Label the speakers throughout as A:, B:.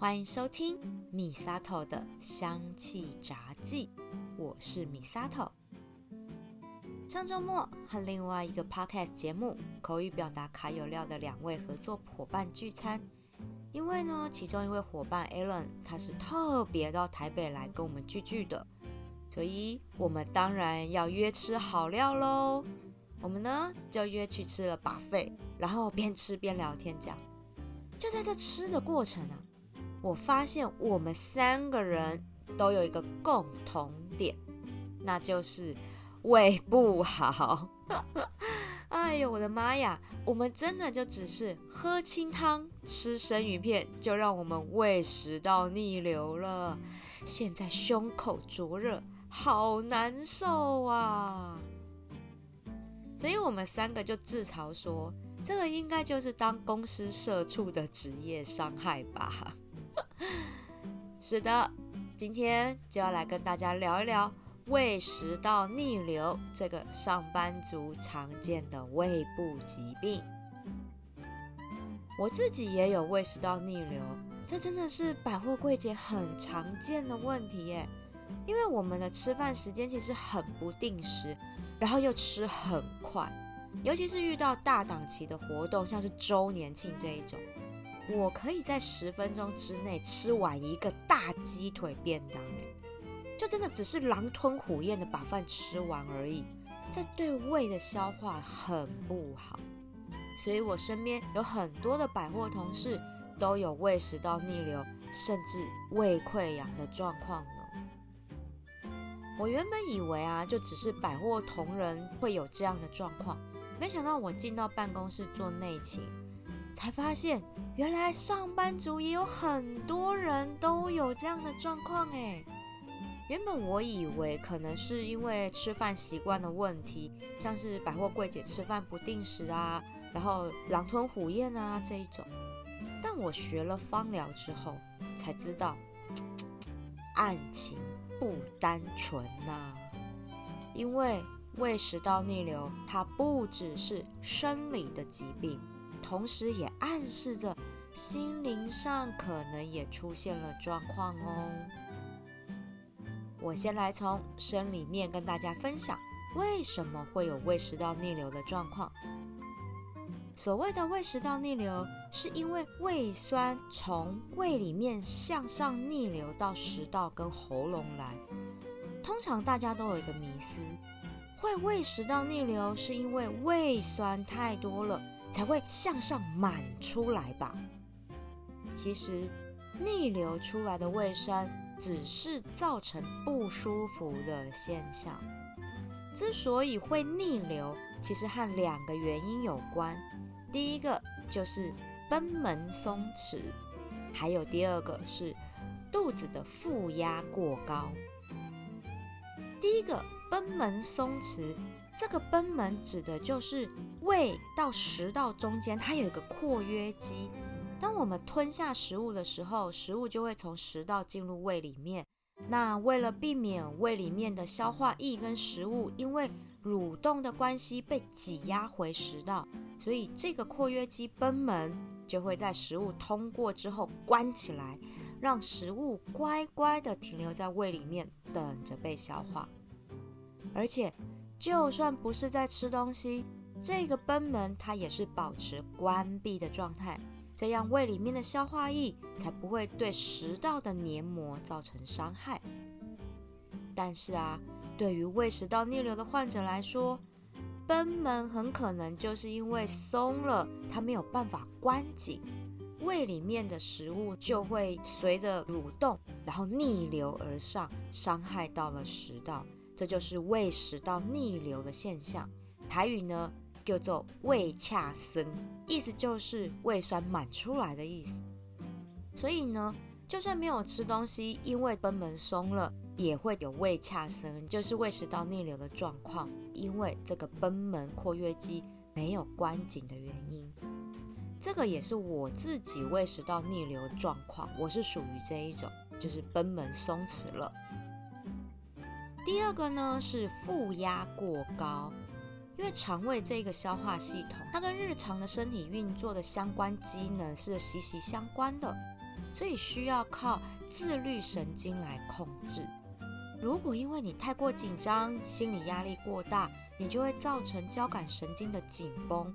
A: 欢迎收听米萨头的香气杂记，我是米萨头。上周末和另外一个 podcast 节目口语表达卡有料的两位合作伙伴聚餐，因为呢，其中一位伙伴 Alan 他是特别到台北来跟我们聚聚的，所以我们当然要约吃好料喽。我们呢就约去吃了把费，然后边吃边聊天讲。就在这吃的过程啊，我发现我们三个人都有一个共同点，那就是胃不好。哎呦，我的妈呀！我们真的就只是喝清汤、吃生鱼片，就让我们胃食道逆流了。现在胸口灼热，好难受啊！所以我们三个就自嘲说。这个应该就是当公司社畜的职业伤害吧？是的，今天就要来跟大家聊一聊胃食道逆流这个上班族常见的胃部疾病。我自己也有胃食道逆流，这真的是百货柜姐很常见的问题耶。因为我们的吃饭时间其实很不定时，然后又吃很快。尤其是遇到大档期的活动，像是周年庆这一种，我可以在十分钟之内吃完一个大鸡腿便当，就真的只是狼吞虎咽的把饭吃完而已，这对胃的消化很不好。所以我身边有很多的百货同事都有胃食道逆流，甚至胃溃疡的状况呢。我原本以为啊，就只是百货同仁会有这样的状况。没想到我进到办公室做内勤，才发现原来上班族也有很多人都有这样的状况诶。原本我以为可能是因为吃饭习惯的问题，像是百货柜姐吃饭不定时啊，然后狼吞虎咽啊这一种。但我学了芳疗之后，才知道案情不单纯呐，因为。胃食道逆流，它不只是生理的疾病，同时也暗示着心灵上可能也出现了状况哦。我先来从生理面跟大家分享，为什么会有胃食道逆流的状况。所谓的胃食道逆流，是因为胃酸从胃里面向上逆流到食道跟喉咙来。通常大家都有一个迷思。会胃食道逆流，是因为胃酸太多了才会向上满出来吧？其实，逆流出来的胃酸只是造成不舒服的现象。之所以会逆流，其实和两个原因有关。第一个就是贲门松弛，还有第二个是肚子的负压过高。第一个。贲门松弛，这个贲门指的就是胃到食道中间，它有一个括约肌。当我们吞下食物的时候，食物就会从食道进入胃里面。那为了避免胃里面的消化液跟食物因为蠕动的关系被挤压回食道，所以这个括约肌贲门就会在食物通过之后关起来，让食物乖乖的停留在胃里面，等着被消化。而且，就算不是在吃东西，这个贲门它也是保持关闭的状态，这样胃里面的消化液才不会对食道的黏膜造成伤害。但是啊，对于胃食道逆流的患者来说，贲门很可能就是因为松了，它没有办法关紧，胃里面的食物就会随着蠕动，然后逆流而上，伤害到了食道。这就是胃食道逆流的现象，台语呢叫做胃恰生，意思就是胃酸满出来的意思。所以呢，就算没有吃东西，因为贲门松了，也会有胃恰生，就是胃食道逆流的状况，因为这个贲门括约肌没有关紧的原因。这个也是我自己胃食道逆流的状况，我是属于这一种，就是贲门松弛了。第二个呢是负压过高，因为肠胃这个消化系统，它跟日常的身体运作的相关机能是息息相关的。所以需要靠自律神经来控制。如果因为你太过紧张，心理压力过大，你就会造成交感神经的紧绷，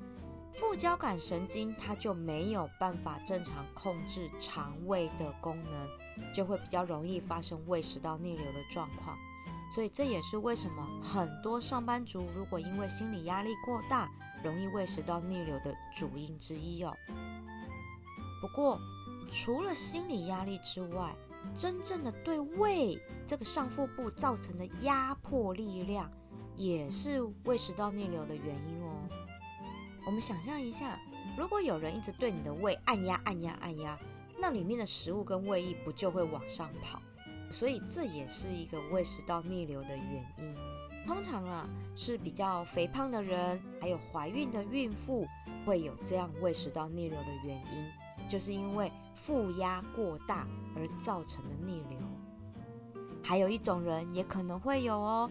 A: 副交感神经它就没有办法正常控制肠胃的功能，就会比较容易发生胃食道逆流的状况。所以这也是为什么很多上班族如果因为心理压力过大，容易胃食道逆流的主因之一哦。不过除了心理压力之外，真正的对胃这个上腹部造成的压迫力量，也是胃食道逆流的原因哦。我们想象一下，如果有人一直对你的胃按压、按压、按压，那里面的食物跟胃液不就会往上跑？所以这也是一个胃食道逆流的原因。通常啊，是比较肥胖的人，还有怀孕的孕妇会有这样胃食道逆流的原因，就是因为负压过大。而造成的逆流，还有一种人也可能会有哦，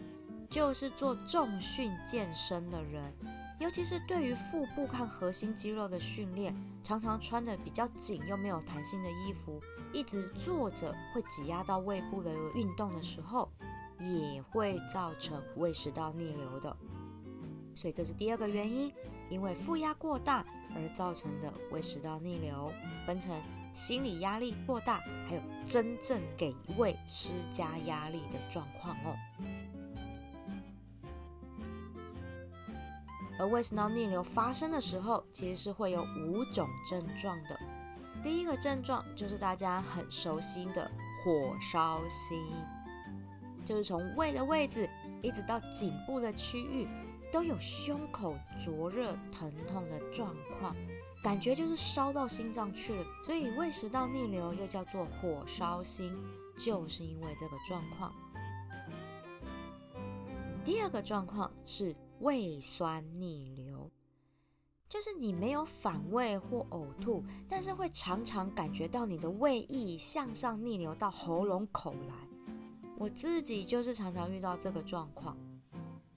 A: 就是做重训健身的人，尤其是对于腹部和核心肌肉的训练，常常穿的比较紧又没有弹性的衣服，一直坐着会挤压到胃部的运动的时候，也会造成胃食道逆流的。所以这是第二个原因，因为负压过大而造成的胃食道逆流，分成。心理压力过大，还有真正给胃施加压力的状况哦。而胃食道逆流发生的时候，其实是会有五种症状的。第一个症状就是大家很熟悉的火烧心，就是从胃的位置一直到颈部的区域，都有胸口灼热疼痛的状况。感觉就是烧到心脏去了，所以胃食道逆流又叫做火烧心，就是因为这个状况。第二个状况是胃酸逆流，就是你没有反胃或呕吐，但是会常常感觉到你的胃液向上逆流到喉咙口来。我自己就是常常遇到这个状况，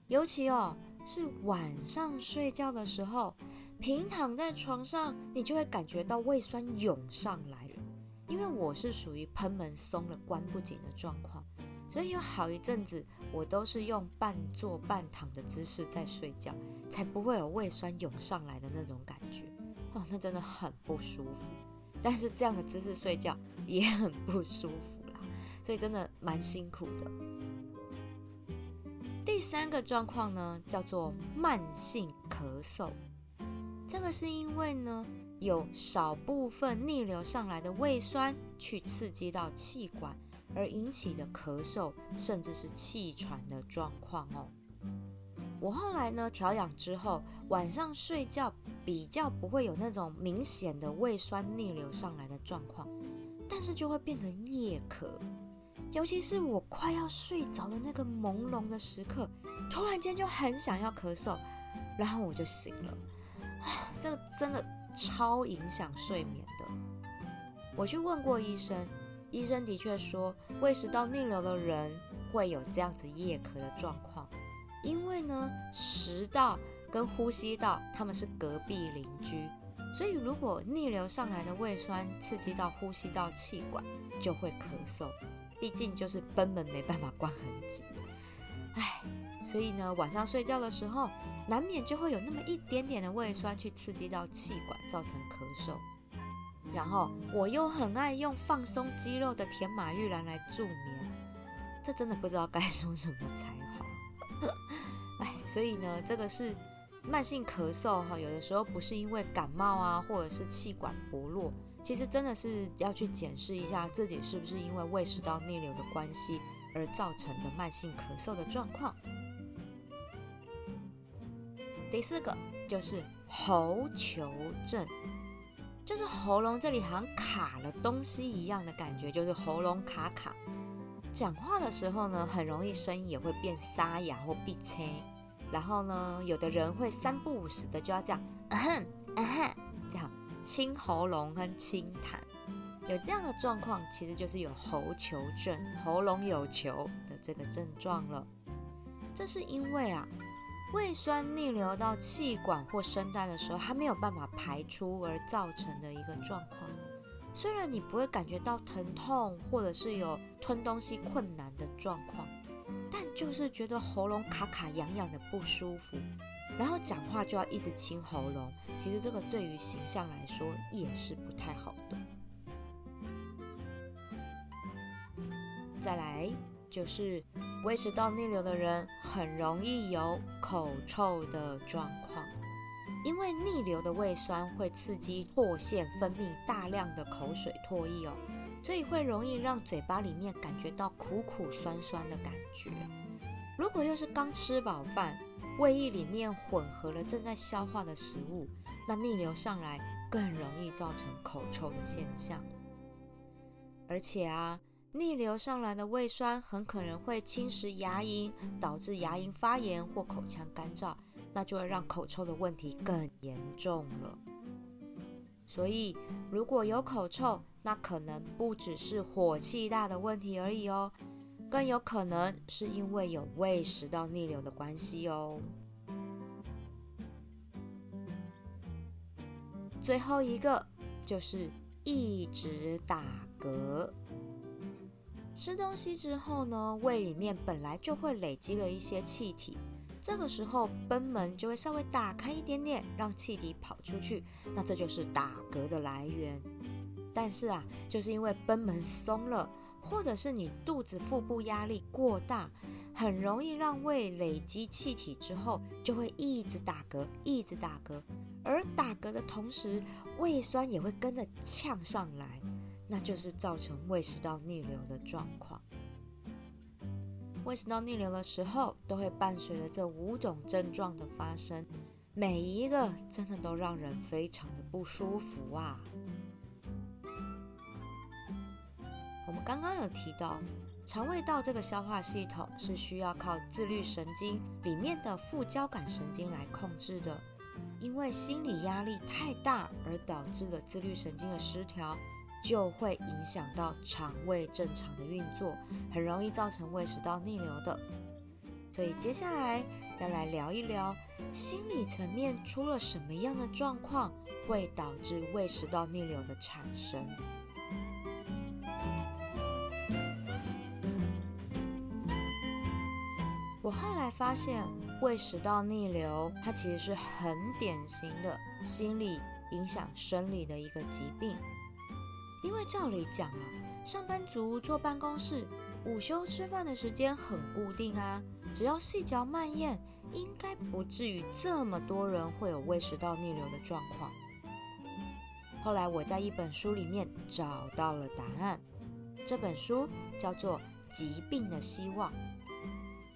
A: 尤其哦是晚上睡觉的时候。平躺在床上，你就会感觉到胃酸涌上来了。因为我是属于喷门松了、关不紧的状况，所以有好一阵子我都是用半坐半躺的姿势在睡觉，才不会有胃酸涌上来的那种感觉。哦，那真的很不舒服。但是这样的姿势睡觉也很不舒服啦，所以真的蛮辛苦的。第三个状况呢，叫做慢性咳嗽。这个是因为呢，有少部分逆流上来的胃酸去刺激到气管，而引起的咳嗽，甚至是气喘的状况哦。我后来呢调养之后，晚上睡觉比较不会有那种明显的胃酸逆流上来的状况，但是就会变成夜咳，尤其是我快要睡着的那个朦胧的时刻，突然间就很想要咳嗽，然后我就醒了。啊这个真的超影响睡眠的。我去问过医生，医生的确说胃食道逆流的人会有这样子夜咳的状况，因为呢食道跟呼吸道他们是隔壁邻居，所以如果逆流上来的胃酸刺激到呼吸道气管，就会咳嗽。毕竟就是贲门没办法关很紧，唉，所以呢晚上睡觉的时候。难免就会有那么一点点的胃酸去刺激到气管，造成咳嗽。然后我又很爱用放松肌肉的甜马玉兰来助眠，这真的不知道该说什么才好。哎，所以呢，这个是慢性咳嗽哈，有的时候不是因为感冒啊，或者是气管薄弱，其实真的是要去检视一下自己是不是因为胃食道逆流的关系而造成的慢性咳嗽的状况。第四个就是喉球症，就是喉咙这里好像卡了东西一样的感觉，就是喉咙卡卡。讲话的时候呢，很容易声音也会变沙哑或闭塞。然后呢，有的人会三不五时的就要这样，嗯哼，嗯哼，这样清喉咙跟清痰。有这样的状况，其实就是有喉球症，喉咙有球的这个症状了。这是因为啊。胃酸逆流到气管或声带的时候，它没有办法排出而造成的一个状况。虽然你不会感觉到疼痛，或者是有吞东西困难的状况，但就是觉得喉咙卡卡痒痒的不舒服，然后讲话就要一直清喉咙。其实这个对于形象来说也是不太好的。再来就是胃食道逆流的人很容易有口臭的状况。因为逆流的胃酸会刺激唾腺分泌大量的口水唾液哦，所以会容易让嘴巴里面感觉到苦苦酸酸的感觉。如果又是刚吃饱饭，胃液里面混合了正在消化的食物，那逆流上来更容易造成口臭的现象。而且啊，逆流上来的胃酸很可能会侵蚀牙龈，导致牙龈发炎或口腔干燥。那就会让口臭的问题更严重了。所以，如果有口臭，那可能不只是火气大的问题而已哦，更有可能是因为有胃食道逆流的关系哦。最后一个就是一直打嗝。吃东西之后呢，胃里面本来就会累积了一些气体。这个时候，贲门就会稍微打开一点点，让气体跑出去。那这就是打嗝的来源。但是啊，就是因为贲门松了，或者是你肚子腹部压力过大，很容易让胃累积气体之后，就会一直打嗝，一直打嗝。而打嗝的同时，胃酸也会跟着呛上来，那就是造成胃食道逆流的状况。胃食道逆流的时候，都会伴随着这五种症状的发生，每一个真的都让人非常的不舒服啊。我们刚刚有提到，肠胃道这个消化系统是需要靠自律神经里面的副交感神经来控制的，因为心理压力太大而导致了自律神经的失调。就会影响到肠胃正常的运作，很容易造成胃食道逆流的。所以接下来要来聊一聊心理层面出了什么样的状况会导致胃食道逆流的产生。我后来发现，胃食道逆流它其实是很典型的心理影响生理的一个疾病。因为照理讲啊，上班族坐办公室，午休吃饭的时间很固定啊，只要细嚼慢咽，应该不至于这么多人会有胃食道逆流的状况。后来我在一本书里面找到了答案，这本书叫做《疾病的希望》，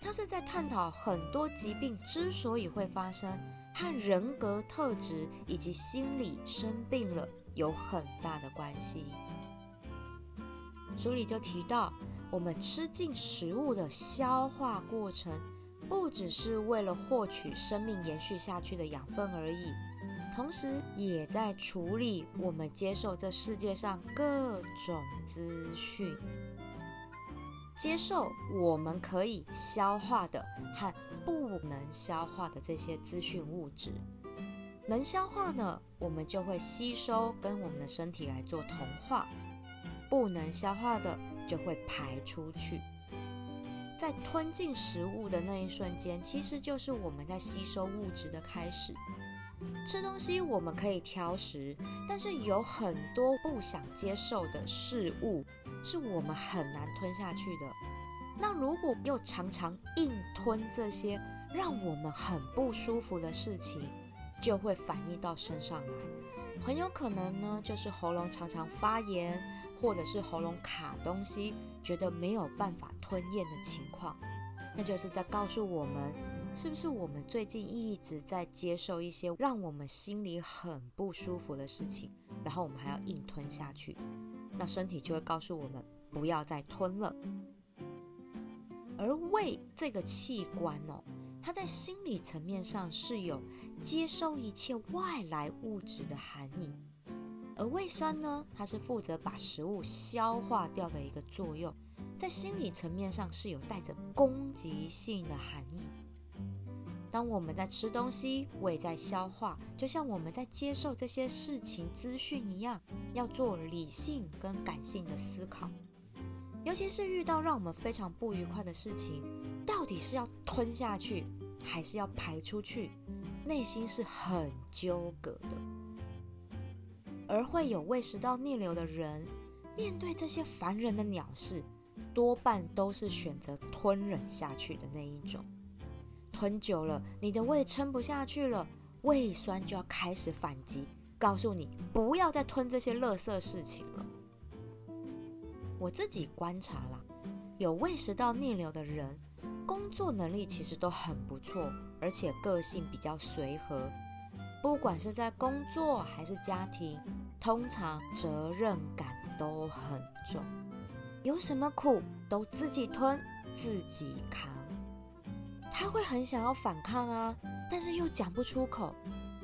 A: 它是在探讨很多疾病之所以会发生，和人格特质以及心理生病了。有很大的关系。书里就提到，我们吃进食物的消化过程，不只是为了获取生命延续下去的养分而已，同时也在处理我们接受这世界上各种资讯，接受我们可以消化的和不能消化的这些资讯物质。能消化的，我们就会吸收，跟我们的身体来做同化；不能消化的，就会排出去。在吞进食物的那一瞬间，其实就是我们在吸收物质的开始。吃东西我们可以挑食，但是有很多不想接受的事物，是我们很难吞下去的。那如果又常常硬吞这些让我们很不舒服的事情，就会反映到身上来，很有可能呢，就是喉咙常常发炎，或者是喉咙卡东西，觉得没有办法吞咽的情况，那就是在告诉我们，是不是我们最近一直在接受一些让我们心里很不舒服的事情，然后我们还要硬吞下去，那身体就会告诉我们不要再吞了。而胃这个器官哦。它在心理层面上是有接收一切外来物质的含义，而胃酸呢，它是负责把食物消化掉的一个作用，在心理层面上是有带着攻击性的含义。当我们在吃东西，胃在消化，就像我们在接受这些事情资讯一样，要做理性跟感性的思考。尤其是遇到让我们非常不愉快的事情，到底是要吞下去，还是要排出去？内心是很纠葛的。而会有胃食道逆流的人，面对这些烦人的鸟事，多半都是选择吞忍下去的那一种。吞久了，你的胃撑不下去了，胃酸就要开始反击，告诉你不要再吞这些垃圾事情了。我自己观察啦，有胃食道逆流的人，工作能力其实都很不错，而且个性比较随和。不管是在工作还是家庭，通常责任感都很重，有什么苦都自己吞自己扛。他会很想要反抗啊，但是又讲不出口。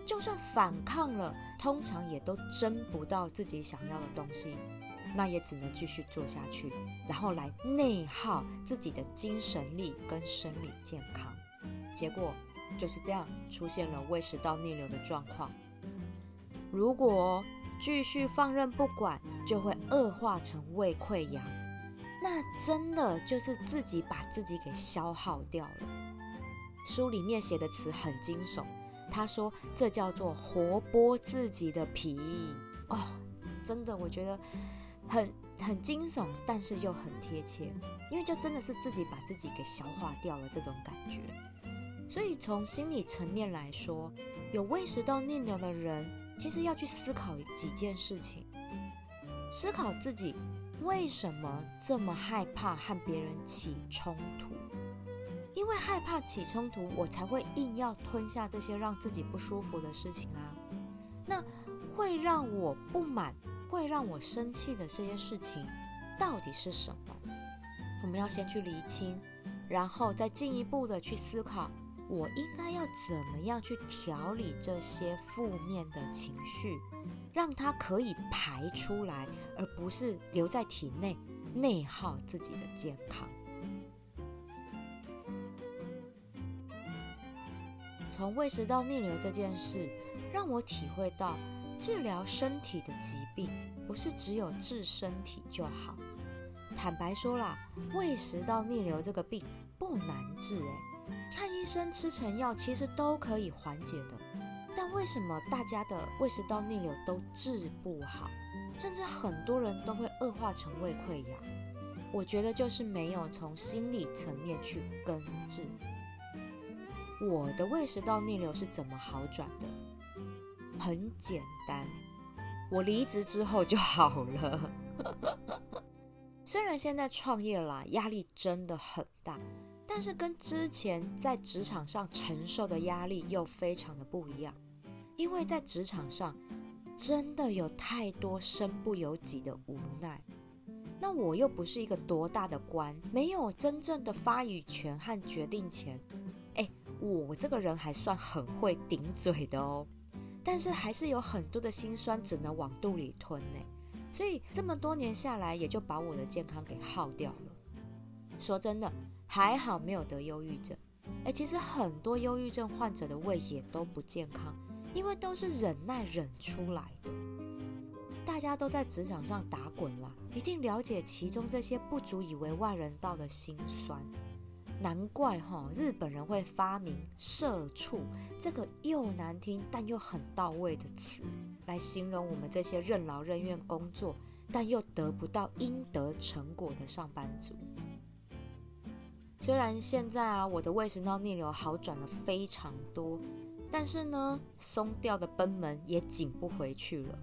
A: 就算反抗了，通常也都争不到自己想要的东西。那也只能继续做下去，然后来内耗自己的精神力跟生理健康，结果就是这样出现了胃食道逆流的状况。如果继续放任不管，就会恶化成胃溃疡，那真的就是自己把自己给消耗掉了。书里面写的词很惊悚，他说这叫做活剥自己的皮哦，真的，我觉得。很很惊悚，但是又很贴切，因为就真的是自己把自己给消化掉了这种感觉。所以从心理层面来说，有胃食道逆流的人，其实要去思考几件事情：思考自己为什么这么害怕和别人起冲突，因为害怕起冲突，我才会硬要吞下这些让自己不舒服的事情啊。那会让我不满。会让我生气的这些事情到底是什么？我们要先去厘清，然后再进一步的去思考，我应该要怎么样去调理这些负面的情绪，让它可以排出来，而不是留在体内内耗自己的健康。从胃食道逆流这件事，让我体会到。治疗身体的疾病，不是只有治身体就好。坦白说啦，胃食道逆流这个病不难治，诶，看医生吃成药其实都可以缓解的。但为什么大家的胃食道逆流都治不好，甚至很多人都会恶化成胃溃疡？我觉得就是没有从心理层面去根治。我的胃食道逆流是怎么好转的？很简单，我离职之后就好了。虽然现在创业啦，压力真的很大，但是跟之前在职场上承受的压力又非常的不一样。因为在职场上真的有太多身不由己的无奈，那我又不是一个多大的官，没有真正的发语权和决定权。哎，我这个人还算很会顶嘴的哦。但是还是有很多的心酸只能往肚里吞呢，所以这么多年下来，也就把我的健康给耗掉了。说真的，还好没有得忧郁症。哎，其实很多忧郁症患者的胃也都不健康，因为都是忍耐忍出来的。大家都在职场上打滚啦，一定了解其中这些不足以为外人道的辛酸。难怪哈，日本人会发明“社畜”这个又难听但又很到位的词，来形容我们这些任劳任怨工作但又得不到应得成果的上班族。虽然现在啊，我的胃食道逆流好转了非常多，但是呢，松掉的贲门也紧不回去了。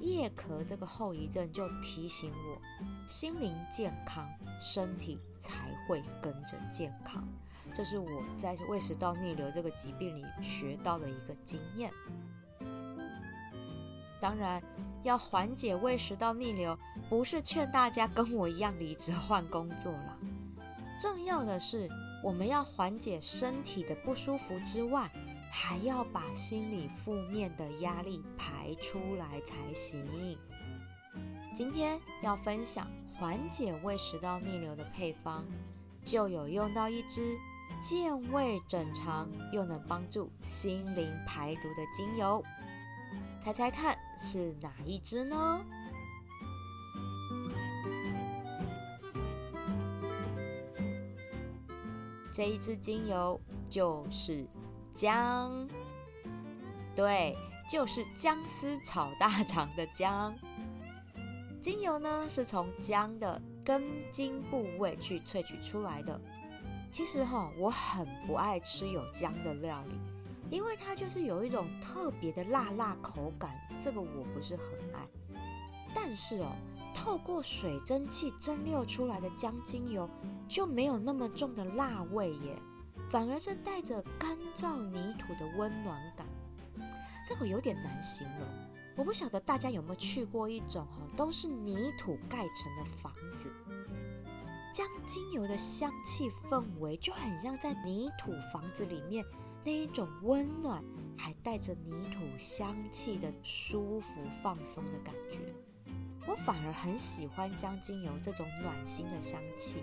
A: 夜咳这个后遗症就提醒我，心灵健康。身体才会跟着健康，这是我在胃食道逆流这个疾病里学到的一个经验。当然，要缓解胃食道逆流，不是劝大家跟我一样离职换工作了。重要的是，我们要缓解身体的不舒服之外，还要把心理负面的压力排出来才行。今天要分享。缓解胃食道逆流的配方，就有用到一支健胃整肠又能帮助心灵排毒的精油。猜猜看是哪一支呢？这一支精油就是姜，对，就是姜丝炒大肠的姜。精油呢是从姜的根茎部位去萃取出来的。其实哈，我很不爱吃有姜的料理。因为它就是有一种特别的辣辣口感，这个我不是很爱。但是哦，透过水蒸气蒸馏出来的姜精油就没有那么重的辣味耶，反而是带着干燥泥土的温暖感。这个有点难形容，我不晓得大家有没有去过一种哈，都是泥土盖成的房子，姜精油的香气氛围就很像在泥土房子里面。那一种温暖，还带着泥土香气的舒服放松的感觉，我反而很喜欢姜精油这种暖心的香气，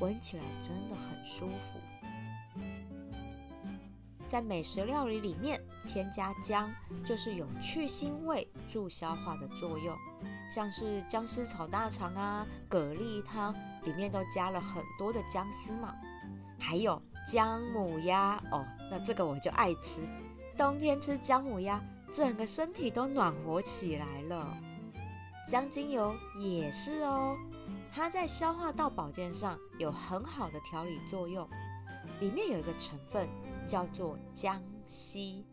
A: 闻起来真的很舒服。在美食料理里面添加姜，就是有去腥味、助消化的作用，像是姜丝炒大肠啊、蛤蜊汤里面都加了很多的姜丝嘛，还有。姜母鸭哦，那这个我就爱吃。冬天吃姜母鸭，整个身体都暖和起来了。姜精油也是哦，它在消化道保健上有很好的调理作用。里面有一个成分叫做姜烯，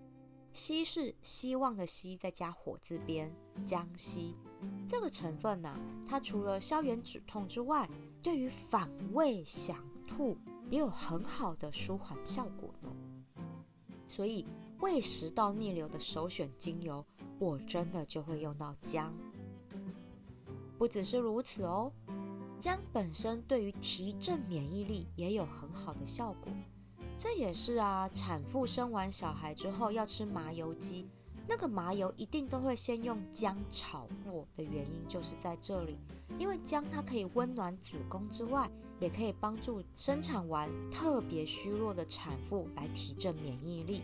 A: 烯是希望的希，再加火字边，姜烯。这个成分呢，它除了消炎止痛之外，对于反胃想吐。也有很好的舒缓效果呢，所以胃食道逆流的首选精油，我真的就会用到姜。不只是如此哦，姜本身对于提振免疫力也有很好的效果。这也是啊，产妇生完小孩之后要吃麻油鸡，那个麻油一定都会先用姜炒过的原因就是在这里。因为姜它可以温暖子宫之外，也可以帮助生产完特别虚弱的产妇来提振免疫力。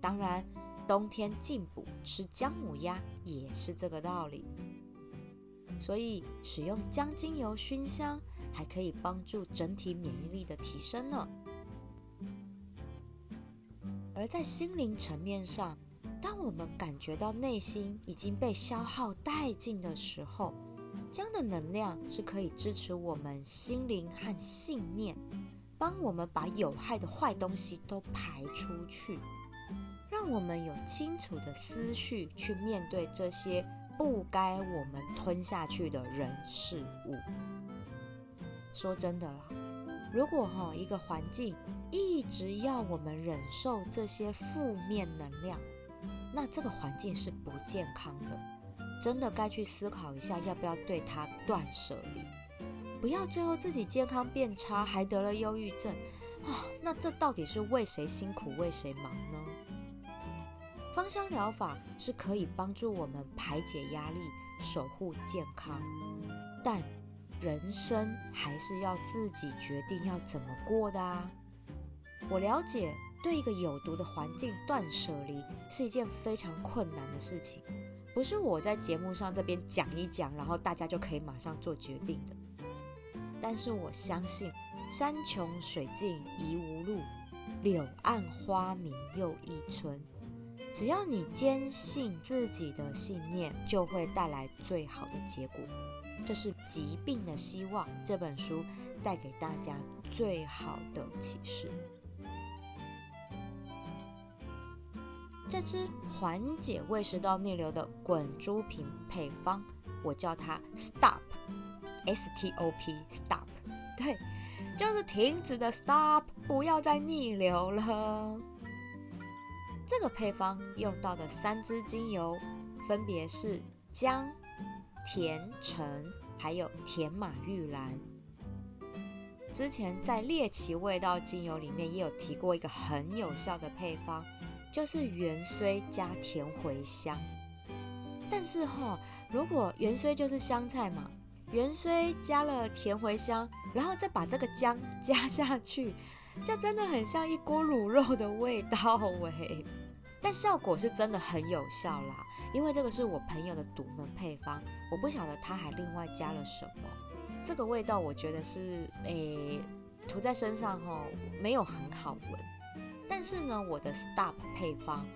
A: 当然，冬天进补吃姜母鸭也是这个道理。所以使用姜精油熏香，还可以帮助整体免疫力的提升呢。而在心灵层面上，当我们感觉到内心已经被消耗殆尽的时候，姜的能量是可以支持我们心灵和信念，帮我们把有害的坏东西都排出去，让我们有清楚的思绪去面对这些不该我们吞下去的人事物。说真的啦，如果哈一个环境一直要我们忍受这些负面能量，那这个环境是不健康的。真的该去思考一下，要不要对它断舍离，不要最后自己健康变差，还得了忧郁症啊！那这到底是为谁辛苦为谁忙？芳香疗法是可以帮助我们排解压力、守护健康，但人生还是要自己决定要怎么过的啊！我了解，对一个有毒的环境断舍离是一件非常困难的事情。不是我在节目上这边讲一讲，然后大家就可以马上做决定的。但是我相信，山穷水尽疑无路，柳暗花明又一村。只要你坚信自己的信念，就会带来最好的结果。这是《疾病的希望》这本书带给大家最好的启示。这支缓解胃食道逆流的滚珠瓶配方，我叫它 Stop，S T O P，Stop，对，就是停止的 Stop，不要再逆流了。这个配方用到的三支精油，分别是姜、甜橙，还有甜马玉兰。之前在猎奇味道精油里面也有提过一个很有效的配方。就是元荽加甜茴香，但是哈，如果元荽就是香菜嘛，元荽加了甜茴香，然后再把这个姜加下去，就真的很像一锅卤肉的味道喂。但效果是真的很有效啦，因为这个是我朋友的独门配方，我不晓得他还另外加了什么。这个味道我觉得是诶，涂在身上吼没有很好闻。但是呢，我的 Stop 配方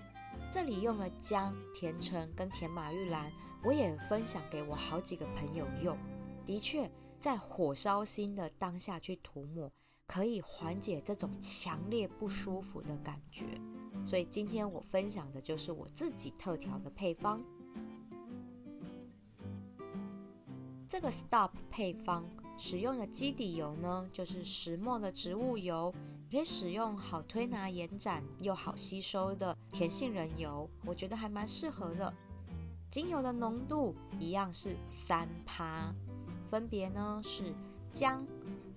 A: 这里用了姜、甜橙跟甜马玉兰，我也分享给我好几个朋友用。的确，在火烧心的当下去涂抹，可以缓解这种强烈不舒服的感觉。所以今天我分享的就是我自己特调的配方。这个 Stop 配方使用的基底油呢，就是石墨的植物油，可以使用好推拿延展又好吸收的甜杏仁油，我觉得还蛮适合的。精油的浓度一样是三趴，分别呢是姜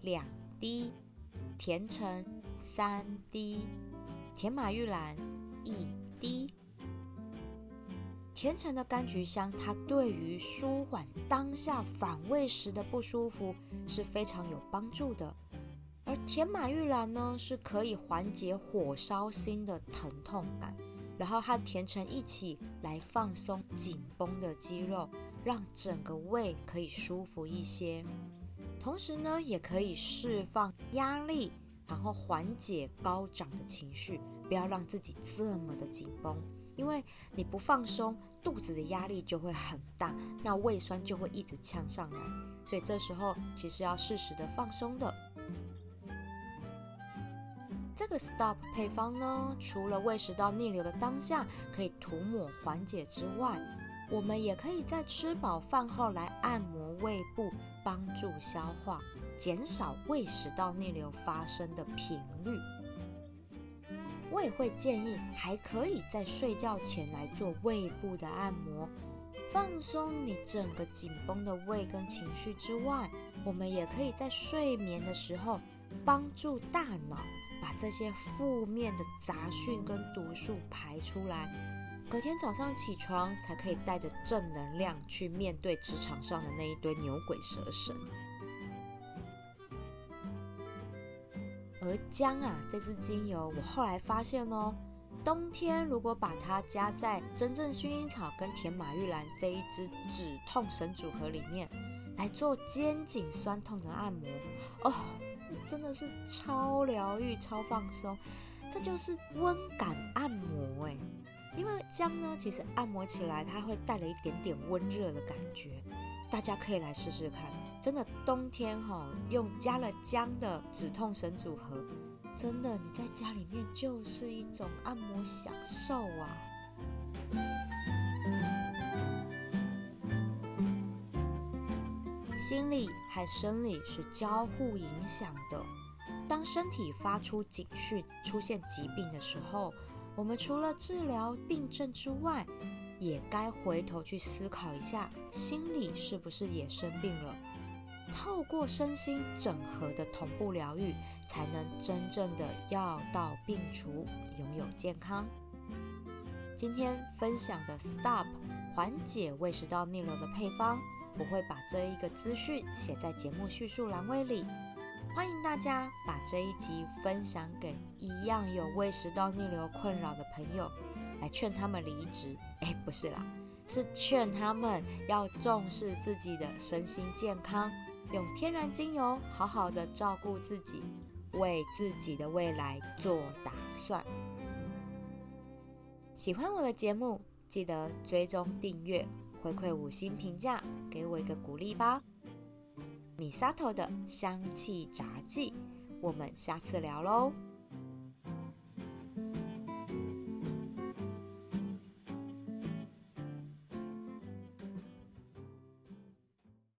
A: 两滴，甜橙三滴。甜马玉兰一滴，甜橙的柑橘香，它对于舒缓当下反胃时的不舒服是非常有帮助的。而甜马玉兰呢，是可以缓解火烧心的疼痛感，然后和甜橙一起来放松紧绷的肌肉，让整个胃可以舒服一些。同时呢，也可以释放压力。然后缓解高涨的情绪，不要让自己这么的紧绷，因为你不放松，肚子的压力就会很大，那胃酸就会一直呛上来，所以这时候其实要适时的放松的。这个 Stop 配方呢，除了胃食道逆流的当下可以涂抹缓解之外，我们也可以在吃饱饭后来按摩胃部，帮助消化。减少胃食道逆流发生的频率，我也会建议还可以在睡觉前来做胃部的按摩，放松你整个紧绷的胃跟情绪之外，我们也可以在睡眠的时候帮助大脑把这些负面的杂讯跟毒素排出来，隔天早上起床才可以带着正能量去面对职场上的那一堆牛鬼蛇神。而姜啊，这支精油我后来发现哦，冬天如果把它加在真正薰衣草跟甜马玉兰这一支止痛神组合里面来做肩颈酸痛的按摩哦，真的是超疗愈、超放松，这就是温感按摩哎。因为姜呢，其实按摩起来它会带了一点点温热的感觉，大家可以来试试看。真的冬天哈，用加了姜的止痛神组合，真的你在家里面就是一种按摩享受啊。心理和生理是交互影响的。当身体发出警讯、出现疾病的时候，我们除了治疗病症之外，也该回头去思考一下，心理是不是也生病了。透过身心整合的同步疗愈，才能真正的药到病除，拥有健康。今天分享的 Stop 缓解胃食道逆流的配方，我会把这一个资讯写在节目叙述栏位里，欢迎大家把这一集分享给一样有胃食道逆流困扰的朋友，来劝他们离职。哎，不是啦，是劝他们要重视自己的身心健康。用天然精油好好的照顾自己，为自己的未来做打算。喜欢我的节目，记得追踪订阅，回馈五星评价，给我一个鼓励吧。米萨头的香气杂技，我们下次聊喽。